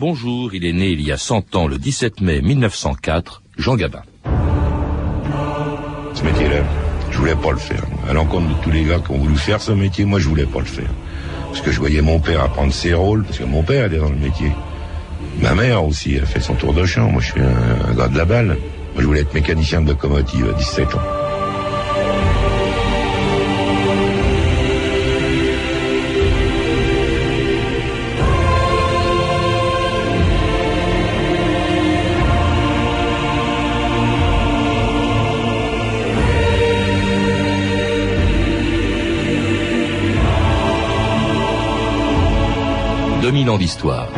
Bonjour, il est né il y a 100 ans, le 17 mai 1904, Jean Gabin. Ce métier-là, je voulais pas le faire. À l'encontre de tous les gars qui ont voulu faire ce métier, moi je voulais pas le faire. Parce que je voyais mon père apprendre ses rôles, parce que mon père était dans le métier. Ma mère aussi, a fait son tour de champ. Moi je suis un, un gars de la balle. Moi je voulais être mécanicien de locomotive à 17 ans. Ans d'histoire.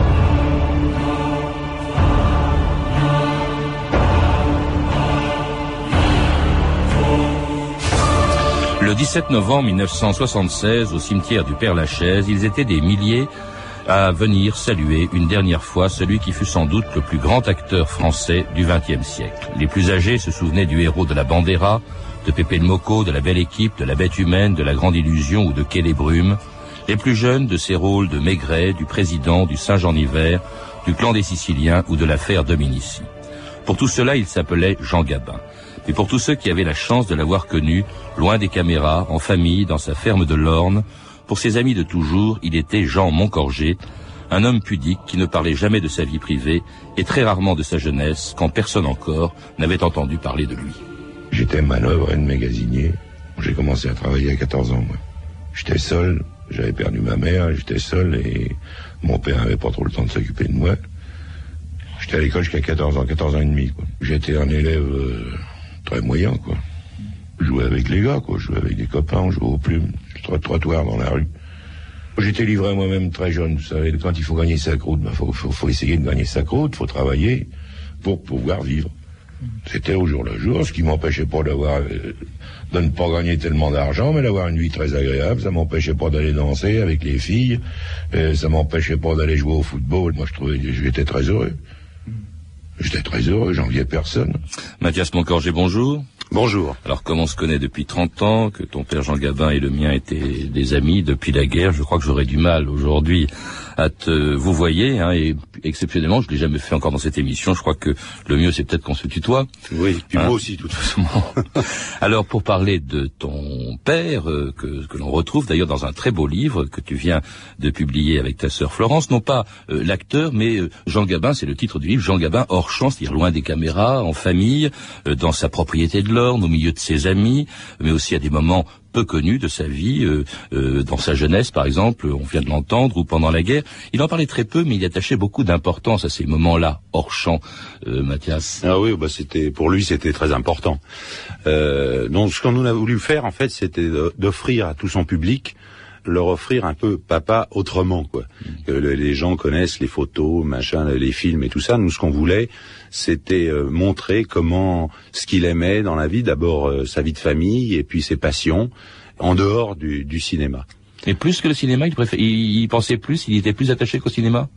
Le 17 novembre 1976, au cimetière du Père-Lachaise, ils étaient des milliers à venir saluer une dernière fois celui qui fut sans doute le plus grand acteur français du XXe siècle. Les plus âgés se souvenaient du héros de la Bandera, de Pépé le Moco, de la Belle Équipe, de la Bête Humaine, de la Grande Illusion ou de Quai des. Les plus jeunes de ses rôles de Maigret, du président, du Saint-Jean-Hiver, du clan des Siciliens ou de l'affaire Dominici. Pour tout cela, il s'appelait Jean Gabin. Mais pour tous ceux qui avaient la chance de l'avoir connu, loin des caméras, en famille, dans sa ferme de l'Orne, pour ses amis de toujours, il était Jean Moncorgé, un homme pudique qui ne parlait jamais de sa vie privée et très rarement de sa jeunesse, quand personne encore n'avait entendu parler de lui. J'étais manœuvre et magasinier. J'ai commencé à travailler à 14 ans, moi. J'étais seul, j'avais perdu ma mère, j'étais seul et mon père n'avait pas trop le temps de s'occuper de moi. J'étais à l'école jusqu'à 14 ans, 14 ans et demi. J'étais un élève euh, très moyen, quoi. Je jouais avec les gars, quoi. Je jouais avec des copains, on jouait aux plumes, trois trottoirs dans la rue. J'étais livré moi-même très jeune, vous savez. Quand il faut gagner sa croûte, il ben, faut, faut, faut, essayer de gagner sa croûte, faut travailler pour pouvoir vivre. C'était au jour le jour, ce qui m'empêchait pas d'avoir, euh, de ne pas gagner tellement d'argent, mais d'avoir une vie très agréable. Ça m'empêchait pas d'aller danser avec les filles. Euh, ça m'empêchait pas d'aller jouer au football. Moi, je trouvais, j'étais très heureux. J'étais très heureux, j'enviais personne. Mathias Moncorgé, bonjour. Bonjour. Alors comme on se connaît depuis 30 ans, que ton père Jean Gabin et le mien étaient des amis depuis la guerre, je crois que j'aurais du mal aujourd'hui à te vous voyez hein, et exceptionnellement je l'ai jamais fait encore dans cette émission. Je crois que le mieux c'est peut-être qu'on se tutoie. Oui puis moi hein aussi de toute façon. Alors pour parler de ton père euh, que, que l'on retrouve d'ailleurs dans un très beau livre que tu viens de publier avec ta sœur Florence non pas euh, l'acteur mais euh, Jean Gabin c'est le titre du livre Jean Gabin hors champ c'est-à-dire loin des caméras en famille dans sa propriété de l'Orne au milieu de ses amis mais aussi à des moments peu connu de sa vie, euh, euh, dans sa jeunesse par exemple, on vient de l'entendre, ou pendant la guerre. Il en parlait très peu, mais il attachait beaucoup d'importance à ces moments-là, hors champ, euh, Mathias. Ah oui, bah c'était pour lui c'était très important. donc ce qu'on a voulu faire en fait, c'était d'offrir à tout son public leur offrir un peu papa autrement quoi. Que les gens connaissent les photos, machin, les films et tout ça. Nous ce qu'on voulait, c'était euh, montrer comment ce qu'il aimait dans la vie, d'abord euh, sa vie de famille et puis ses passions en dehors du, du cinéma. Et plus que le cinéma, il, il, pensait plus, il était plus attaché qu'au cinéma?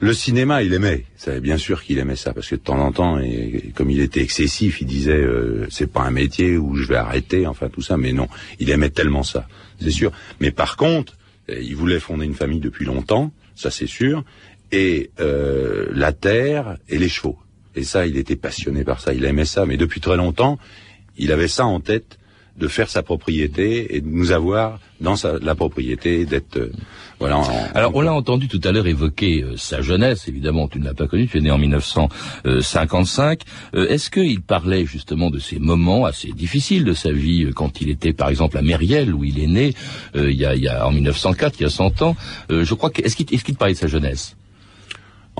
Le cinéma, il aimait. C'est bien sûr qu'il aimait ça, parce que de temps en temps, et, comme il était excessif, il disait euh, c'est pas un métier où je vais arrêter, enfin tout ça. Mais non, il aimait tellement ça, c'est sûr. Mais par contre, il voulait fonder une famille depuis longtemps, ça c'est sûr et euh, la terre et les chevaux. Et ça, il était passionné par ça, il aimait ça, mais depuis très longtemps, il avait ça en tête de faire sa propriété et de nous avoir dans sa, la propriété, d'être euh, voilà. Alors on l'a entendu tout à l'heure évoquer euh, sa jeunesse. Évidemment, tu ne l'as pas connu. Tu es né en 1955. Est-ce qu'il parlait justement de ces moments assez difficiles de sa vie quand il était, par exemple, à Mériel où il est né, il y, a, il, y a, en 1904, il y a 100 ans? je crois que est-ce qu'il est qu parlait de sa jeunesse?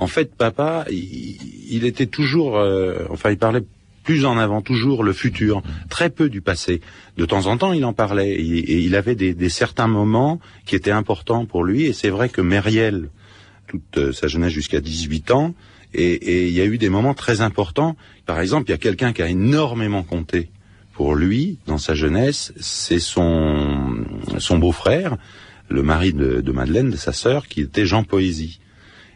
En fait, papa, il, était toujours, euh, enfin, il parlait plus en avant, toujours le futur, très peu du passé. De temps en temps, il en parlait, et, il avait des, certains moments qui étaient importants pour lui, et c'est vrai que Mériel, toute euh, sa jeunesse jusqu'à 18 ans, et, il y a eu des moments très importants. Par exemple, il y a quelqu'un qui a énormément compté pour lui dans sa jeunesse, c'est son, son beau-frère, le mari de, de Madeleine, de sa sœur, qui était Jean Poésie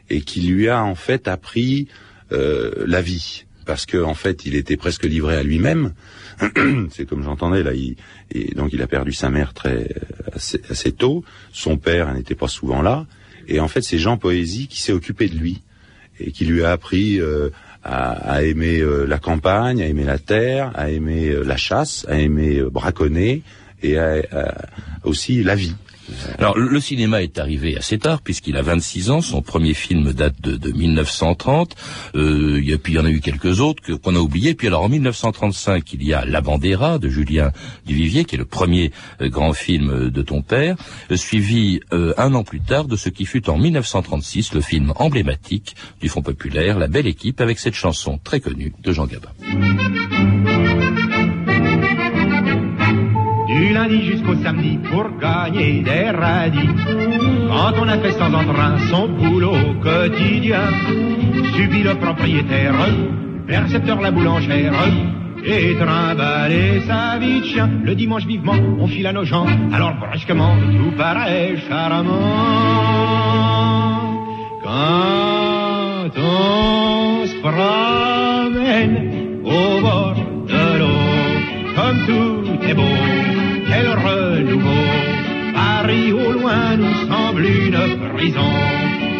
et qui lui a en fait appris euh, la vie parce qu'en en fait il était presque livré à lui-même. C'est comme j'entendais là, il, et donc il a perdu sa mère très assez, tôt. Son père n'était pas souvent là Et en fait, c'est Jean Poésie qui s'est occupé de lui et qui lui a appris euh, à, aimer euh, la campagne, à aimer la terre, à aimer euh, la chasse, à aimer braconner et aussi la vie. Alors le cinéma est arrivé assez tard puisqu'il a 26 ans. Son premier film date de, de 1930. Euh, et puis il y en a eu quelques autres qu'on a oubliés. Puis alors en 1935 il y a La Bandera de Julien Duvivier qui est le premier euh, grand film de ton père, euh, suivi euh, un an plus tard de ce qui fut en 1936 le film emblématique du Fonds populaire La Belle Équipe avec cette chanson très connue de Jean Gabin. Du lundi jusqu'au samedi pour gagner des radis. Quand on a fait sans entrain son boulot quotidien, subit le propriétaire, percepteur la boulangère, et trimballer sa vie de chien. Le dimanche vivement, on file à nos gens, alors brusquement tout paraît charmant. Quand on se promène au bord de l'eau, comme tout est beau. Au loin nous semble une prison.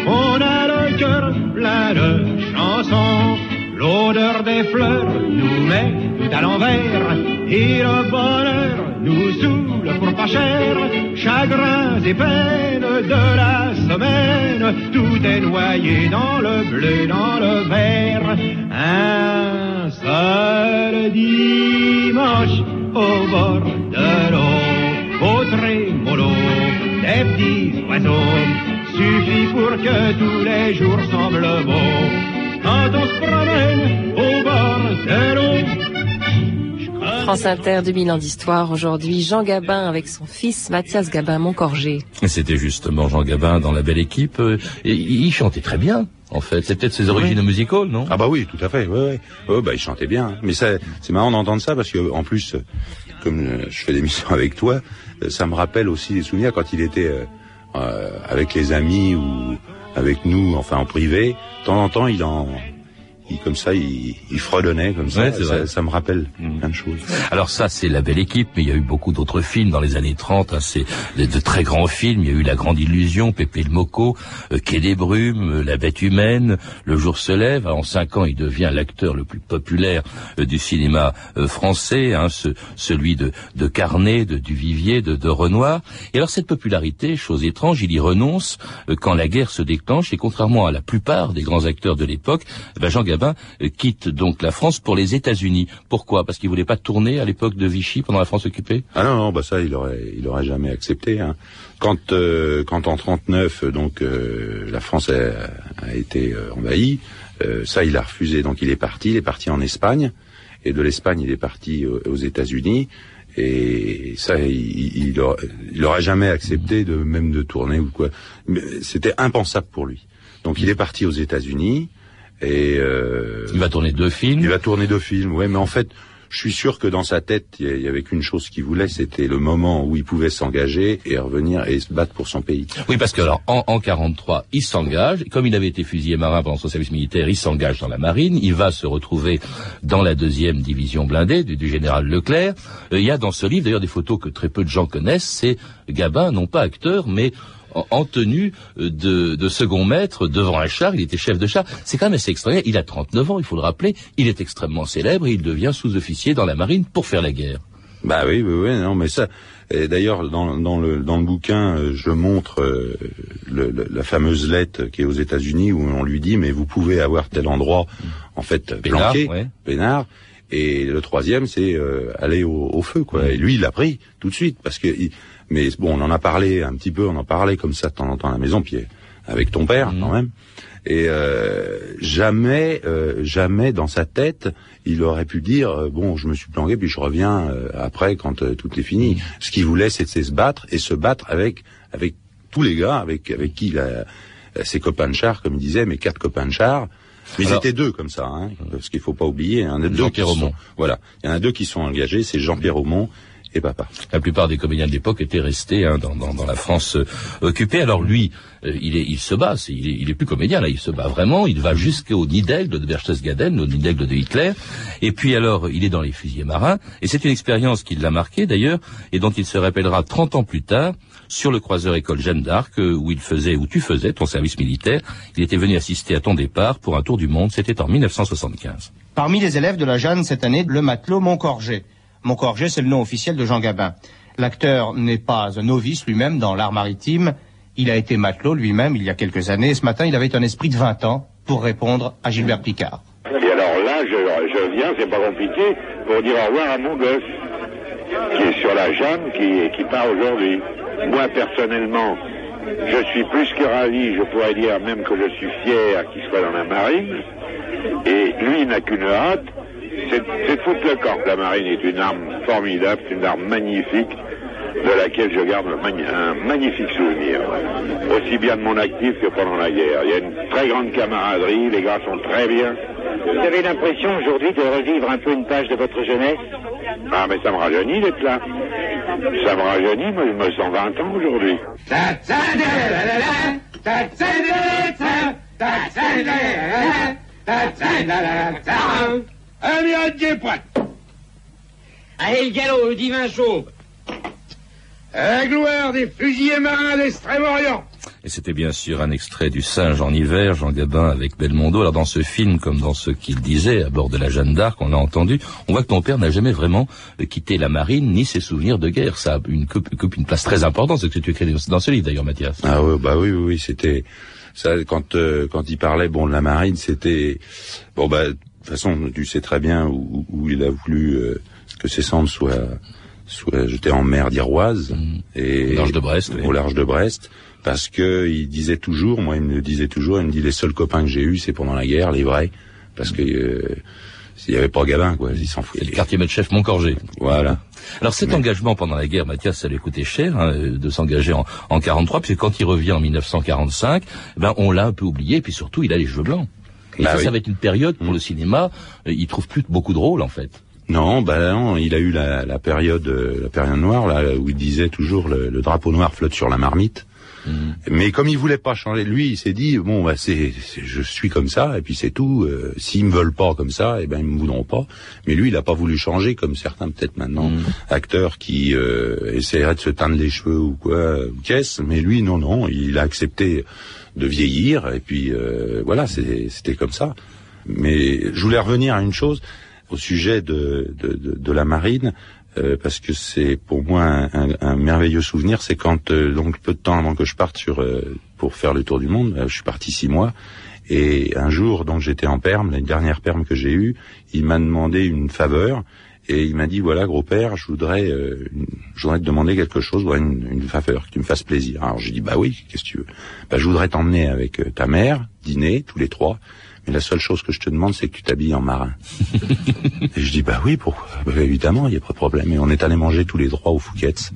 On a le cœur plein de chansons. L'odeur des fleurs nous met tout à l'envers. Et le bonheur nous saoule pour pas cher. Chagrins et peines de la semaine. Tout est noyé dans le bleu, dans le vert. Un seul dimanche au bord de suffit pour que tous les jours semblent beaux. Quand on se promène au bord de l'eau, France Inter, 2000 ans d'histoire. Aujourd'hui, Jean Gabin avec son fils Mathias Gabin Moncorgé. C'était justement Jean Gabin dans la belle équipe. Et il chantait très bien. En fait, c'est peut-être ses origines musicales, non? Ah bah oui, tout à fait. Ouais, ouais. Oh, bah il chantait bien. Mais ça, c'est marrant d'entendre ça parce que en plus, comme euh, je fais l'émission avec toi, euh, ça me rappelle aussi des souvenirs quand il était euh, avec les amis ou avec nous, enfin en privé. De temps en temps, il en il, comme ça, il, il fredonnait comme ça. ça, ça, me rappelle mm. plein de choses. Alors ça, c'est la belle équipe, mais il y a eu beaucoup d'autres films dans les années 30. Hein, c'est de, très grands films. Il y a eu La Grande Illusion, Pépé le Moco, euh, Quai des Brumes, euh, La Bête humaine, Le Jour se lève. En cinq ans, il devient l'acteur le plus populaire euh, du cinéma français, hein, ce, celui de, de Carnet, de Duvivier, de, de Renoir. Et alors cette popularité, chose étrange, il y renonce quand la guerre se déclenche. Et contrairement à la plupart des grands acteurs de l'époque, eh ben Jean euh, quitte donc la France pour les États-Unis. Pourquoi? Parce qu'il voulait pas tourner à l'époque de Vichy pendant la France occupée? Ah non, bah ça il aurait, il aurait jamais accepté. Hein. Quand, euh, quand en 39, donc euh, la France a, a été envahie, ça il a refusé. Donc il est parti, il est parti en Espagne, et de l'Espagne il est parti aux États-Unis. Et ça, il, il, aurait, jamais accepté de même de tourner ou quoi. C'était impensable pour lui. Donc il est parti aux États-Unis. Et euh, il va tourner deux films. Il va tourner deux films, ouais. Mais en fait, je suis sûr que dans sa tête, il y avait qu'une chose qu'il voulait, c'était le moment où il pouvait s'engager et revenir et se battre pour son pays. Oui, parce que alors en, en 43, il s'engage. Comme il avait été fusillé marin pendant son service militaire, il s'engage dans la marine. Il va se retrouver dans la deuxième division blindée du, du général Leclerc. Euh, il y a dans ce livre d'ailleurs des photos que très peu de gens connaissent. C'est Gabin, non pas acteur, mais en tenue euh, de, second maître devant un char. Il était chef de char. C'est quand même assez extraordinaire. Il a 39 ans, il faut le rappeler. Il est extrêmement célèbre et il devient sous-officier dans la marine pour faire la guerre. Bah oui, oui, oui, non, mais ça. D'ailleurs, dans, dans, le, dans le bouquin, euh, je montre euh, la fameuse lettre qui est aux États-Unis où on lui dit mais vous pouvez avoir tel endroit en fait planqué, Pénard. Et le troisième, c'est aller au, feu, quoi. Et lui, il l'a pris tout de suite parce que mais bon, on en a parlé un petit peu, on en parlait comme ça de temps en temps à la maison, puis avec ton père mhm. quand même. Et euh, jamais, euh, jamais dans sa tête, il aurait pu dire euh, bon, je me suis planqué, puis je reviens après quand tout est fini. Mhm. Ce qu'il voulait, c'était se battre et se battre avec avec tous les gars, avec avec qui il a ses copains de char, comme il disait, mes quatre copains de char. Mais ils étaient deux comme ça, hein, parce qu'il faut pas oublier. Hein, Jean-Pierre Aumont. Voilà, il y en a deux qui sont engagés, c'est Jean-Pierre Aumont et papa. La plupart des comédiens de l'époque étaient restés hein, dans, dans, dans, la France euh, occupée. Alors lui, euh, il, est, il se bat, est, il, est, il est plus comédien là, il se bat vraiment. Il va jusqu'au nid d'aigle de Berchtesgaden, au nid d'aigle de Hitler. Et puis alors, il est dans les fusiliers marins. Et c'est une expérience qui l'a marqué d'ailleurs, et dont il se rappellera 30 ans plus tard sur le croiseur école Jeanne d'Arc, euh, où il faisait, où tu faisais ton service militaire. Il était venu assister à ton départ pour un tour du monde. C'était en 1975. Parmi les élèves de la Jeanne cette année, le matelot Montcorget. Montcorget, c'est le nom officiel de Jean Gabin. L'acteur n'est pas un novice lui-même dans l'art maritime. Il a été matelot lui-même il y a quelques années. Ce matin, il avait un esprit de 20 ans pour répondre à Gilbert Picard. Et alors là, je, je viens, c'est pas compliqué, pour dire au revoir à mon gosse, qui est sur la Jeanne, qui, qui part aujourd'hui. Moi, personnellement, je suis plus que ravi, je pourrais dire même que je suis fier qu'il soit dans la marine. Et lui n'a qu'une hâte, c'est foutre le camp. La marine est une arme formidable, c'est une arme magnifique de laquelle je garde un, magnifique souvenir, aussi bien de mon actif que pendant la guerre. Il y a une très grande camaraderie, les gars sont très bien. Vous avez l'impression aujourd'hui de revivre un peu une page de votre jeunesse? Ah, mais ça me rajeunit d'être là. Ça me rajeunit, moi je me sens 20 ans aujourd'hui. Allez, le galop, le divin chauve La gloire des fusiliers marins d'Extrême-Orient et c'était bien sûr un extrait du Singe en hiver, Jean Gabin avec Belmondo. Alors dans ce film, comme dans ce qu'il disait à bord de la Jeanne d'Arc, on l'a entendu, on voit que ton père n'a jamais vraiment quitté la marine ni ses souvenirs de guerre. Ça a une, coupe une place très importante, ce que tu écris dans ce livre d'ailleurs, Mathias. Ah oui, bah oui, oui, oui c'était ça quand euh, quand il parlait bon de la marine, c'était bon bah toute façon tu sais très bien où, où il a voulu euh, que ses cendres soient soient jetées en mer d'Iroise mmh. et au large de Brest. Au large de Brest parce que il disait toujours, moi il me le disait toujours, il me dit les seuls copains que j'ai eus c'est pendant la guerre, les vrais, parce que euh, s'il y avait pas Gabin quoi, ils s'en foutaient. le quartier maître chef Montcorgé. Voilà. Alors cet Mais... engagement pendant la guerre, Mathias, ça lui coûtait cher hein, de s'engager en, en 43, puisque quand il revient en 1945, ben on l'a un peu oublié, puis surtout il a les cheveux blancs. Et bah ça, oui. ça va être une période pour mmh. le cinéma, il trouve plus beaucoup de rôles en fait. Non, bah non, il a eu la, la période, la période noire là où il disait toujours le, le drapeau noir flotte sur la marmite. Mmh. Mais comme il voulait pas changer, lui, il s'est dit bon, bah c'est, je suis comme ça et puis c'est tout. Euh, S'ils me veulent pas comme ça, eh ben ils me voudront pas. Mais lui, il a pas voulu changer comme certains peut-être maintenant mmh. acteurs qui euh, essaieraient de se teindre les cheveux ou quoi, ou qu'est-ce. Mais lui, non, non, il a accepté de vieillir et puis euh, voilà, c'était comme ça. Mais je voulais revenir à une chose au sujet de, de, de, de la marine. Euh, parce que c'est pour moi un, un, un merveilleux souvenir. C'est quand euh, donc peu de temps avant que je parte sur euh, pour faire le tour du monde, je suis parti six mois. Et un jour, donc j'étais en perme, la dernière perme que j'ai eue, il m'a demandé une faveur et il m'a dit voilà gros père, je voudrais, je voudrais te demander quelque chose, ouais, une, une, faveur, que tu me fasses plaisir. Alors j'ai dit bah oui, qu'est-ce que tu veux? Bah je voudrais t'emmener avec ta mère dîner tous les trois mais la seule chose que je te demande, c'est que tu t'habilles en marin. et je dis, bah oui, pourquoi? Bah, Évidemment, il n'y a pas de problème. Et on est allé manger tous les trois au Fouquet's.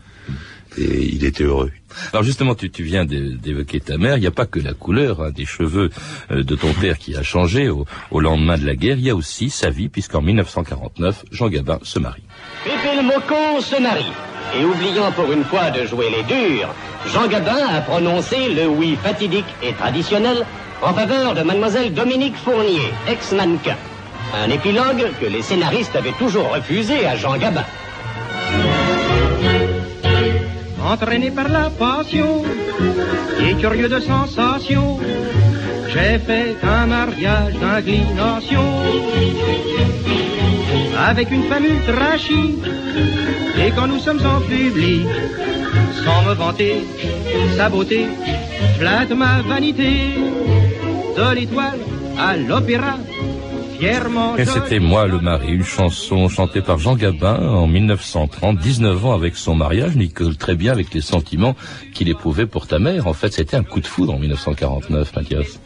Et il était heureux. Alors justement, tu, tu viens d'évoquer ta mère. Il n'y a pas que la couleur hein, des cheveux euh, de ton père qui a changé au, au, lendemain de la guerre. Il y a aussi sa vie, puisqu'en 1949, Jean Gabin se marie. Pépé le Mocon se marie. Et oubliant pour une fois de jouer les durs, Jean Gabin a prononcé le oui fatidique et traditionnel en faveur de mademoiselle Dominique Fournier, ex-mannequin. Un épilogue que les scénaristes avaient toujours refusé à Jean Gabin. Entraîné par la passion et curieux de sensations, j'ai fait un mariage d'inclination avec une femme ultra chic. Et quand nous sommes en public, sans me vanter, sa beauté flatte ma vanité de l'étoile à l'opéra. Fièrement Et c'était Moi le mari, une chanson chantée par Jean Gabin en 1930, 19 ans avec son mariage, mais très bien avec les sentiments qu'il éprouvait pour ta mère. En fait, c'était un coup de foudre en 1949, Mathias.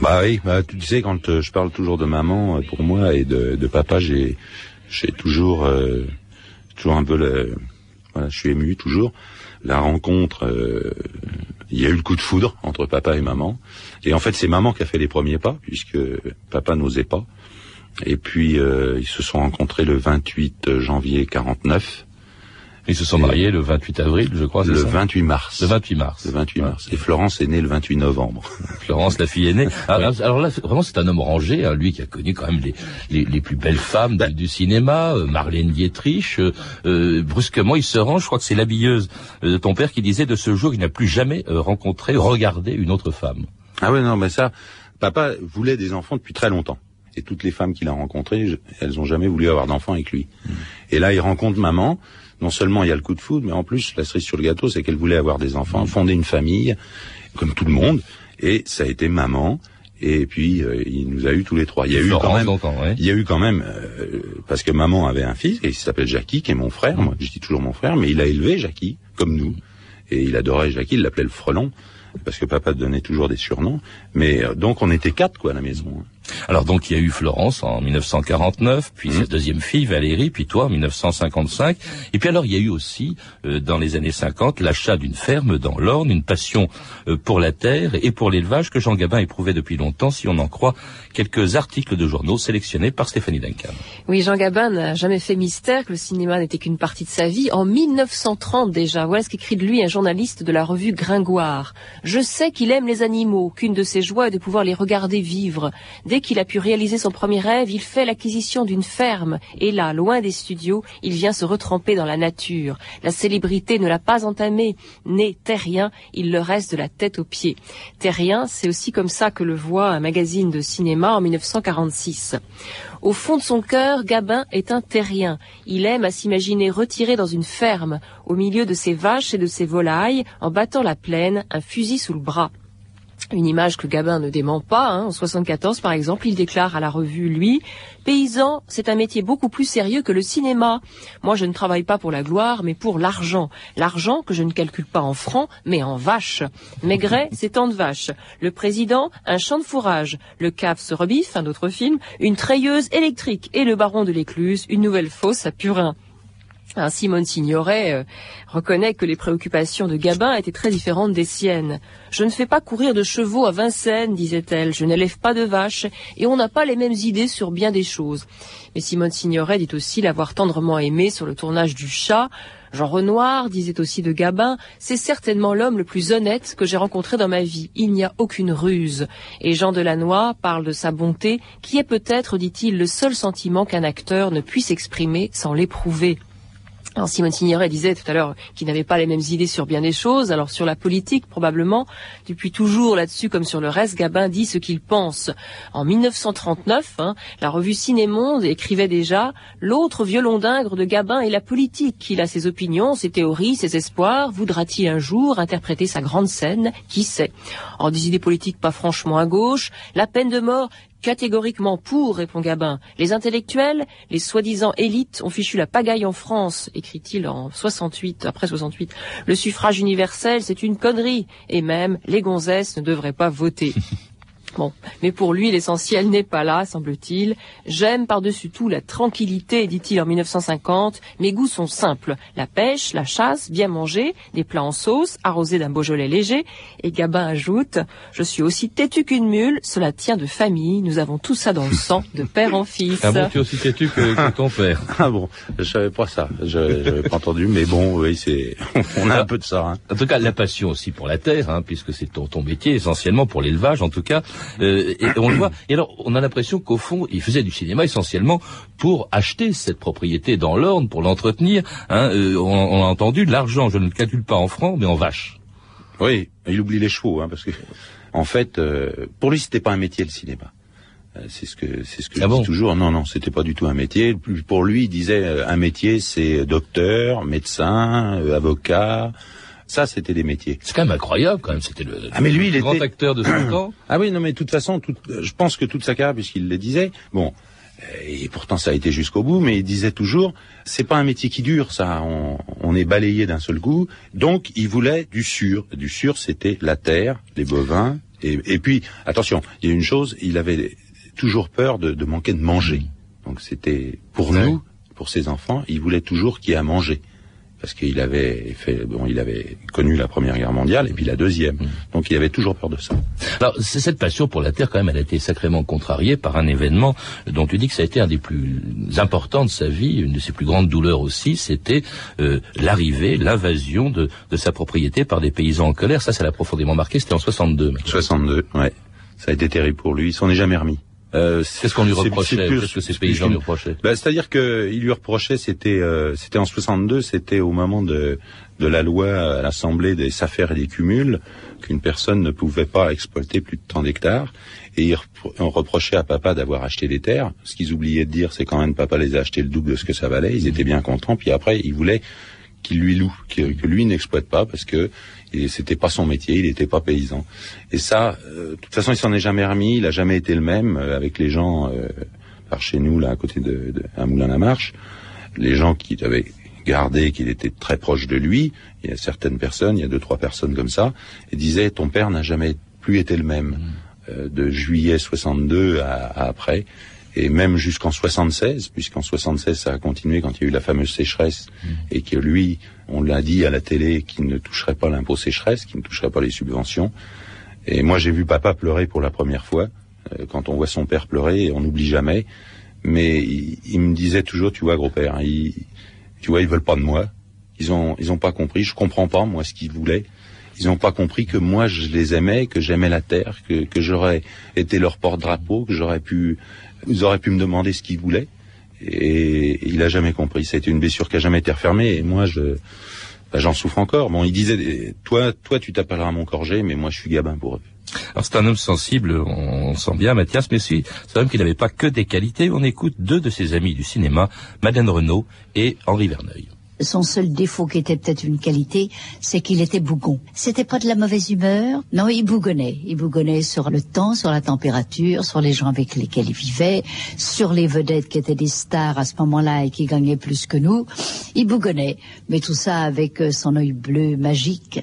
Bah oui, bah, tu sais, quand euh, je parle toujours de maman, euh, pour moi, et de, de papa, j'ai j'ai toujours, euh, toujours un peu le... Voilà, je suis ému toujours. La rencontre, euh, il y a eu le coup de foudre entre papa et maman. Et en fait, c'est maman qui a fait les premiers pas, puisque papa n'osait pas. Et puis, euh, ils se sont rencontrés le 28 janvier 49. Ils se sont mariés le 28 avril, je crois. Le ça 28 mars. Le 28 mars. Le 28 mars. Et Florence est née le 28 novembre. Florence, la fille aînée. Alors, alors là, vraiment, c'est un homme rangé, hein, lui qui a connu quand même les, les, les plus belles femmes du, du cinéma, euh, Marlène Dietrich. euh, euh, brusquement, il se range. Je crois que c'est l'habilleuse euh, de ton père qui disait de ce jour, il n'a plus jamais euh, rencontré, regardé une autre femme. Ah ouais, non, mais ça, papa voulait des enfants depuis très longtemps. Et toutes les femmes qu'il a rencontrées, elles ont jamais voulu avoir d'enfants avec lui. Et là, il rencontre maman. Non seulement il y a le coup de foudre, mais en plus, la cerise sur le gâteau, c'est qu'elle voulait avoir des enfants, fonder une famille, comme tout le monde. Et ça a été maman. Et puis, euh, il nous a eu tous les trois. Il y a eu quand même, ouais. il y a eu quand même, euh, parce que maman avait un fils, et il s'appelle Jackie, qui est mon frère. Moi, je dis toujours mon frère, mais il a élevé Jackie, comme nous. Et il adorait Jackie, il l'appelait le frelon, parce que papa donnait toujours des surnoms. Mais euh, donc, on était quatre, quoi, à la maison. hein. Alors donc il y a eu Florence en 1949, Mmh. puis sa deuxième fille Valérie, puis toi en 1955. Et puis alors il y a eu aussi euh, dans les années 50 l'achat d'une ferme dans l'Orne, une passion euh, pour la terre et pour l'élevage que Jean Gabin éprouvait depuis longtemps, si on en croit quelques articles de journaux sélectionnés par Stéphanie Duncan. Oui, Jean Gabin n'a jamais fait mystère que le cinéma n'était qu'une partie de sa vie. En 1930 déjà, voilà ce qu'écrit de lui un journaliste de la revue Gringoire. Je sais qu'il aime les animaux, qu'une de ses joies est de pouvoir les regarder vivre. Dès qu'il a pu réaliser son premier rêve, il fait l'acquisition d'une ferme. Et là, loin des studios, il vient se retremper dans la nature. La célébrité ne l'a pas entamé. Né terrien, il le reste de la tête aux pieds. Terrien, c'est aussi comme ça que le voit un magazine de cinéma en 1946. Au fond de son cœur, Gabin est un terrien. Il aime à s'imaginer retiré dans une ferme, au milieu de ses vaches et de ses volailles, en battant la plaine, un fusil sous le bras. Une image que Gabin ne dément pas. hein. En 74, par exemple, il déclare à la revue, lui, Paysan, c'est un métier beaucoup plus sérieux que le cinéma. Moi, je ne travaille pas pour la gloire, mais pour l'argent. L'argent que je ne calcule pas en francs, mais en vaches. Maigret, c'est tant de vaches. Le président, un champ de fourrage. Le CAF se rebiffe, un autre film, une treilleuse électrique. Et le baron de l'écluse, une nouvelle fosse à Purin. Simone Signoret euh, reconnaît que les préoccupations de Gabin étaient très différentes des siennes. Je ne fais pas courir de chevaux à Vincennes, disait-elle, je n'élève pas de vaches, et on n'a pas les mêmes idées sur bien des choses. Mais Simone Signoret dit aussi l'avoir tendrement aimé sur le tournage du chat. Jean Renoir disait aussi de Gabin, c'est certainement l'homme le plus honnête que j'ai rencontré dans ma vie. Il n'y a aucune ruse. Et Jean Delannoy parle de sa bonté, qui est peut-être, dit-il, le seul sentiment qu'un acteur ne puisse exprimer sans l'éprouver. Alors Simone Signoret disait tout à l'heure qu'il n'avait pas les mêmes idées sur bien des choses. Alors sur la politique, probablement, depuis toujours là-dessus comme sur le reste, Gabin dit ce qu'il pense. En 1939, hein, la revue Ciné-Monde écrivait déjà « L'autre violon d'ingre de Gabin est la politique. Il a ses opinions, ses théories, ses espoirs. Voudra-t-il un jour interpréter sa grande scène? Qui sait ?» En des idées politiques pas franchement à gauche, la peine de mort Catégoriquement pour, répond Gabin. Les intellectuels, les soi-disant élites ont fichu la pagaille en France, écrit-il en 68, après 68. Le suffrage universel, c'est une connerie. Et même, les gonzesses ne devraient pas voter. Bon, mais pour lui, l'essentiel n'est pas là, semble-t-il. J'aime par-dessus tout la tranquillité, dit-il en 1950. Mes goûts sont simples. La pêche, la chasse, bien manger, des plats en sauce, arrosés d'un Beaujolais léger. Et Gabin ajoute, je suis aussi têtu qu'une mule, cela tient de famille, nous avons tout ça dans le sang, de père en fils. Ah bon, tu es aussi têtu que, que ton père? Ah bon, je savais pas ça. Je n'avais pas entendu, mais bon, oui, c'est, on a un peu de ça. Hein. En tout cas, la passion aussi pour la terre, hein, puisque c'est ton, ton métier essentiellement pour l'élevage, en tout cas. Euh, et on le voit. Et alors, on a l'impression qu'au fond, il faisait du cinéma essentiellement pour acheter cette propriété dans l'Orne, pour l'entretenir. Hein, euh, on, on, a entendu l'argent. Je ne le calcule pas en francs, mais en vaches. Oui, il oublie les chevaux, hein, parce que en fait, euh, pour lui, c'était pas un métier le cinéma. C'est ce que c'est ce que ah je bon? dis toujours. Non, non, c'était pas du tout un métier. Pour lui, il disait un métier, c'est docteur, médecin, avocat. Ça, c'était des métiers. C'est quand même incroyable, quand même. C'était le, ah, mais lui, il grand était... acteur de son temps. Ah oui, non, mais de toute façon, tout... je pense que toute sa carrière, puisqu'il le disait, bon, et pourtant ça a été jusqu'au bout, mais il disait toujours, c'est pas un métier qui dure, ça. On, on est balayé d'un seul coup. Donc, il voulait du sûr. Du sûr, c'était la terre, les bovins. Et, et, puis, attention, il y a une chose, il avait toujours peur de, de manquer de manger. Donc, c'était pour nous, pour ses enfants, il voulait toujours qu'il y ait à manger. Parce qu'il avait fait, bon, il avait connu la Première Guerre mondiale et puis la Deuxième. Mmh. Donc il avait toujours peur de ça. Alors, c'est- cette passion pour la Terre, quand même, elle a été sacrément contrariée par un événement dont tu dis que ça a été un des plus importants de sa vie, une de ses plus grandes douleurs aussi, c'était euh, l'arrivée, l'invasion de, de sa propriété par des paysans en colère. Ça, ça l'a profondément marqué, c'était en 62. 62, ouais. Ça a été terrible pour lui. Il s'en est jamais remis. Euh, Qu'est-ce qu'on lui c'est- reprochait c'est Qu'est-ce que ces c'est paysans lui reprochaient Bah, C'est-à-dire que il lui reprochait, c'était euh, c'était en 62, c'était au moment de de la loi à l'Assemblée des affaires et des cumuls qu'une personne ne pouvait pas exploiter plus de tant d'hectares. Et on reprochait à papa d'avoir acheté des terres. Ce qu'ils oubliaient de dire, c'est quand même papa les a achetés le double de ce que ça valait. Ils étaient bien contents. Puis après, ils voulaient qu'il lui loue, que, que lui n'exploite pas parce que et c'était pas son métier, il n'était pas paysan. Et ça, euh, de toute façon, il s'en est jamais remis. Il a jamais été le même euh, avec les gens euh, par chez nous là à côté de, de à Moulin la Marche. Les gens qui avaient gardé qu'il était très proche de lui, il y a certaines personnes, il y a deux trois personnes comme ça, et disaient ton père n'a jamais plus été le même euh, de juillet 62 à, à après et même jusqu'en 76, puisqu'en 76 ça a continué quand il y a eu la fameuse sécheresse et que lui, on l'a dit à la télé qu'il ne toucherait pas l'impôt sécheresse, qu'il ne toucherait pas les subventions. Et moi j'ai vu papa pleurer pour la première fois. Euh, quand on voit son père pleurer, on n'oublie jamais. Mais il, il me disait toujours, tu vois gros-père, hein, il- tu vois ils veulent pas de moi. Ils ont ils ont pas compris. Je comprends pas moi ce qu'ils voulaient. Ils n'ont pas compris que moi je les aimais, que j'aimais la terre, que, que j'aurais été leur porte-drapeau, que j'aurais pu, ils auraient pu me demander ce qu'ils voulaient. Et il a jamais compris. Ça été une blessure qui a jamais été refermée. Et moi, je, bah, j'en souffre encore. Bon, il disait, toi, toi, tu t'appelleras mon corgé, mais moi, je suis gabin pour eux. Alors c'est un homme sensible, on sent bien Mathias, mais c'est un homme qui n'avait pas que des qualités. On écoute deux de ses amis du cinéma, Madeleine Renaud et Henri Verneuil. Son seul défaut qui était peut-être une qualité, c'est qu'il était bougon. C'était pas de la mauvaise humeur? Non, il bougonnait. Il bougonnait sur le temps, sur la température, sur les gens avec lesquels il vivait, sur les vedettes qui étaient des stars à ce moment-là et qui gagnaient plus que nous. Il bougonnait. Mais tout ça avec euh, son œil bleu magique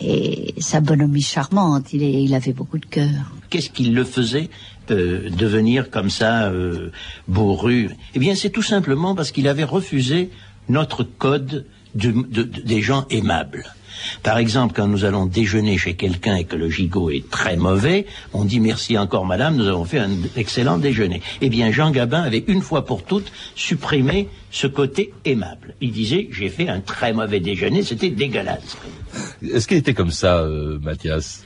et sa bonhomie charmante. Il, avait beaucoup de cœur. Qu'est-ce qui le faisait euh, devenir comme ça euh, bourru? Eh bien, c'est tout simplement parce qu'il avait refusé notre code de- de- de- des gens aimables. Par exemple, quand nous allons déjeuner chez quelqu'un et que le gigot est très mauvais, on dit merci encore madame, nous avons fait un excellent déjeuner. Eh bien, Jean Gabin avait une fois pour toutes supprimé ce côté aimable. Il disait j'ai fait un très mauvais déjeuner, c'était dégueulasse. Est-ce qu'il était comme ça, euh, Mathias?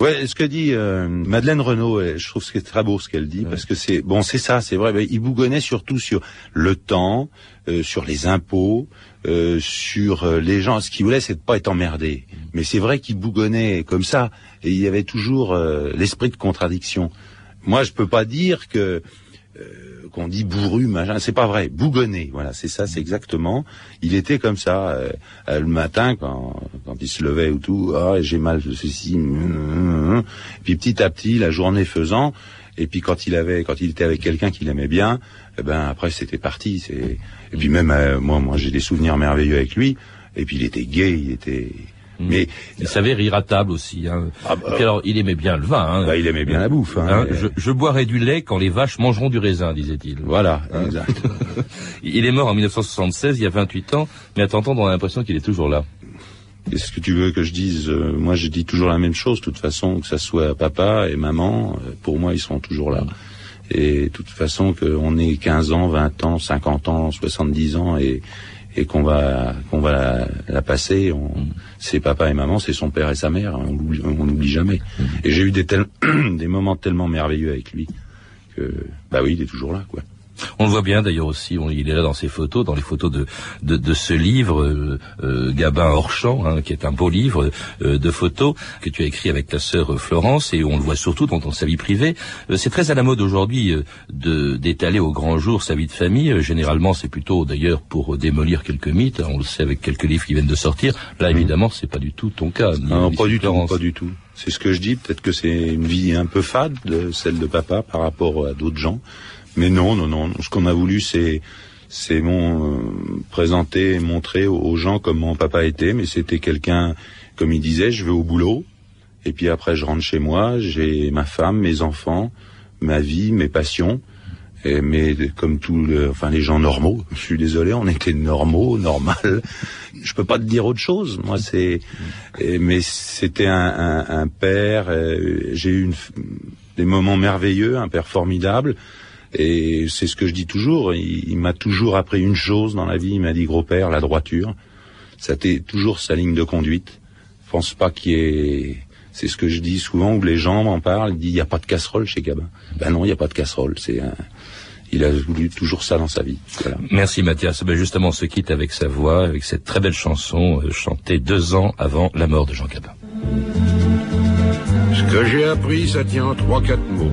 Ouais, ce que dit euh, Madeleine Renaud, euh, je trouve que c'est très beau ce qu'elle dit parce que c'est bon, c'est ça, c'est vrai. mais Il bougonnait surtout sur le temps, euh, sur les impôts, euh, sur euh, les gens. Ce qu'il voulait, c'est de pas être emmerdé. Mais c'est vrai qu'il bougonnait comme ça et il y avait toujours euh, l'esprit de contradiction. Moi, je peux pas dire que euh, qu'on dit bourru, machin, c'est pas vrai. Bougonner, voilà, c'est ça, c'est exactement. Il était comme ça euh, euh, le matin quand, quand il se levait ou tout. Ah, j'ai mal de ceci. hum, hum. Puis petit à petit, la journée faisant, et puis quand il avait, quand il était avec quelqu'un qu'il aimait bien, eh ben après c'était parti. C'est et puis même euh, moi, moi j'ai des souvenirs merveilleux avec lui. Et puis il était gay, il était. Mais il savait rire à table aussi. Hein. Et puis alors, il aimait bien le vin. Hein. Bah, il aimait bien la bouffe. Hein, Hein, mais- je, je boirai du lait quand les vaches mangeront du raisin, disait-il. Voilà, exact. il est mort en 1976, il y a 28 ans, mais à t'entendre, on a l'impression qu'il est toujours là. Qu'est-ce que tu veux que je dise Euh, Moi, je dis toujours la même chose. De toute façon, que ça soit papa et maman, euh, pour moi, ils sont toujours là. Et de toute façon, qu'on ait 15 ans, 20 ans, 50 ans, 70 ans et et qu'on va qu'on va la, la passer, on, c'est papa et maman, c'est son père et sa mère. On n'oublie jamais. Et j'ai eu des tel- des moments tellement merveilleux avec lui que bah oui, il est toujours là, quoi. On le voit bien d'ailleurs aussi, on- il est là dans ses photos, dans les photos de, de, de ce livre, euh, euh, Gabin hors champ, hein, qui est un beau livre euh, de photos que tu as écrit avec ta sœur euh, Florence, et on le voit surtout dans, dans sa vie privée. Euh, c'est très à la mode aujourd'hui euh, de d'étaler au grand jour sa vie de famille. Euh, généralement, c'est plutôt d'ailleurs pour démolir quelques mythes. On le sait avec quelques livres qui viennent de sortir. Là, évidemment, c'est pas du tout ton cas. Non, pas du tout, pas du tout. C'est ce que je dis. Peut-être que c'est une vie un peu fade, de- celle de papa, par rapport à d'autres gens. Mais non, non, non. Ce qu'on a voulu, c'est c'est mon euh, présenter, montrer aux, gens comment papa était. Mais c'était quelqu'un, comme il disait, je vais au boulot, et puis après je rentre chez moi, j'ai ma femme, mes enfants, ma vie, mes passions. Et, mais comme tous, le, enfin les gens normaux, je suis désolé, on était normaux, normal. Je peux pas te dire autre chose. Moi, c'est, mais c'était un, un, un père. euh, J'ai eu une, des moments merveilleux, un père formidable. Et c'est ce que je dis toujours. Il, il m'a toujours appris une chose dans la vie. Il m'a dit gros père, la droiture. C'était toujours sa ligne de conduite. Je pense pas qu'il y ait. C'est ce que je dis souvent où les gens m'en parlent. Ils disent il n'y a pas de casserole chez Gabin. Ben non, il n'y a pas de casserole. C'est un... Il a voulu toujours ça dans sa vie. Voilà. Merci Mathias. Ben justement, on se quitte avec sa voix, avec cette très belle chanson euh, chantée deux ans avant la mort de Jean Gabin. Ce que j'ai appris, ça tient en trois, quatre mots.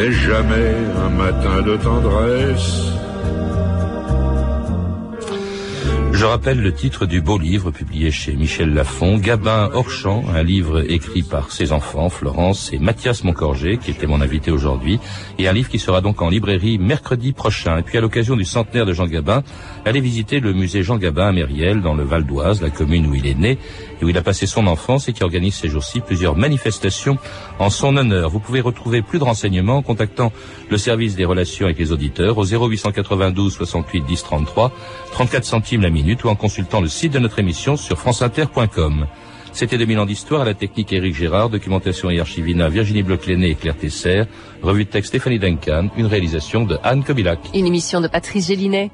mais jamais un matin de tendresse. Je rappelle le titre du beau livre publié chez Michel Lafon, Gabin hors champ, un livre écrit par ses enfants, Florence et Mathias Moncorgé, qui était mon invité aujourd'hui, et un livre qui sera donc en librairie mercredi prochain. Et puis à l'occasion du centenaire de Jean Gabin, allez visiter le musée Jean Gabin à Mériel, dans le Val d'Oise, la commune où il est né où il a passé son enfance et qui organise ces jours-ci plusieurs manifestations en son honneur. Vous pouvez retrouver plus de renseignements en contactant le service des relations avec les auditeurs au 0892 68 10 33, 34 centimes la minute ou en consultant le site de notre émission sur franceinter.com. C'était 2000 ans d'histoire à la technique Éric Gérard, documentation et archivina Virginie Bloch-Léné et Claire Tesser, revue de texte Stéphanie Duncan, une réalisation de Anne Kobilac. Une émission de Patrice Gélinet.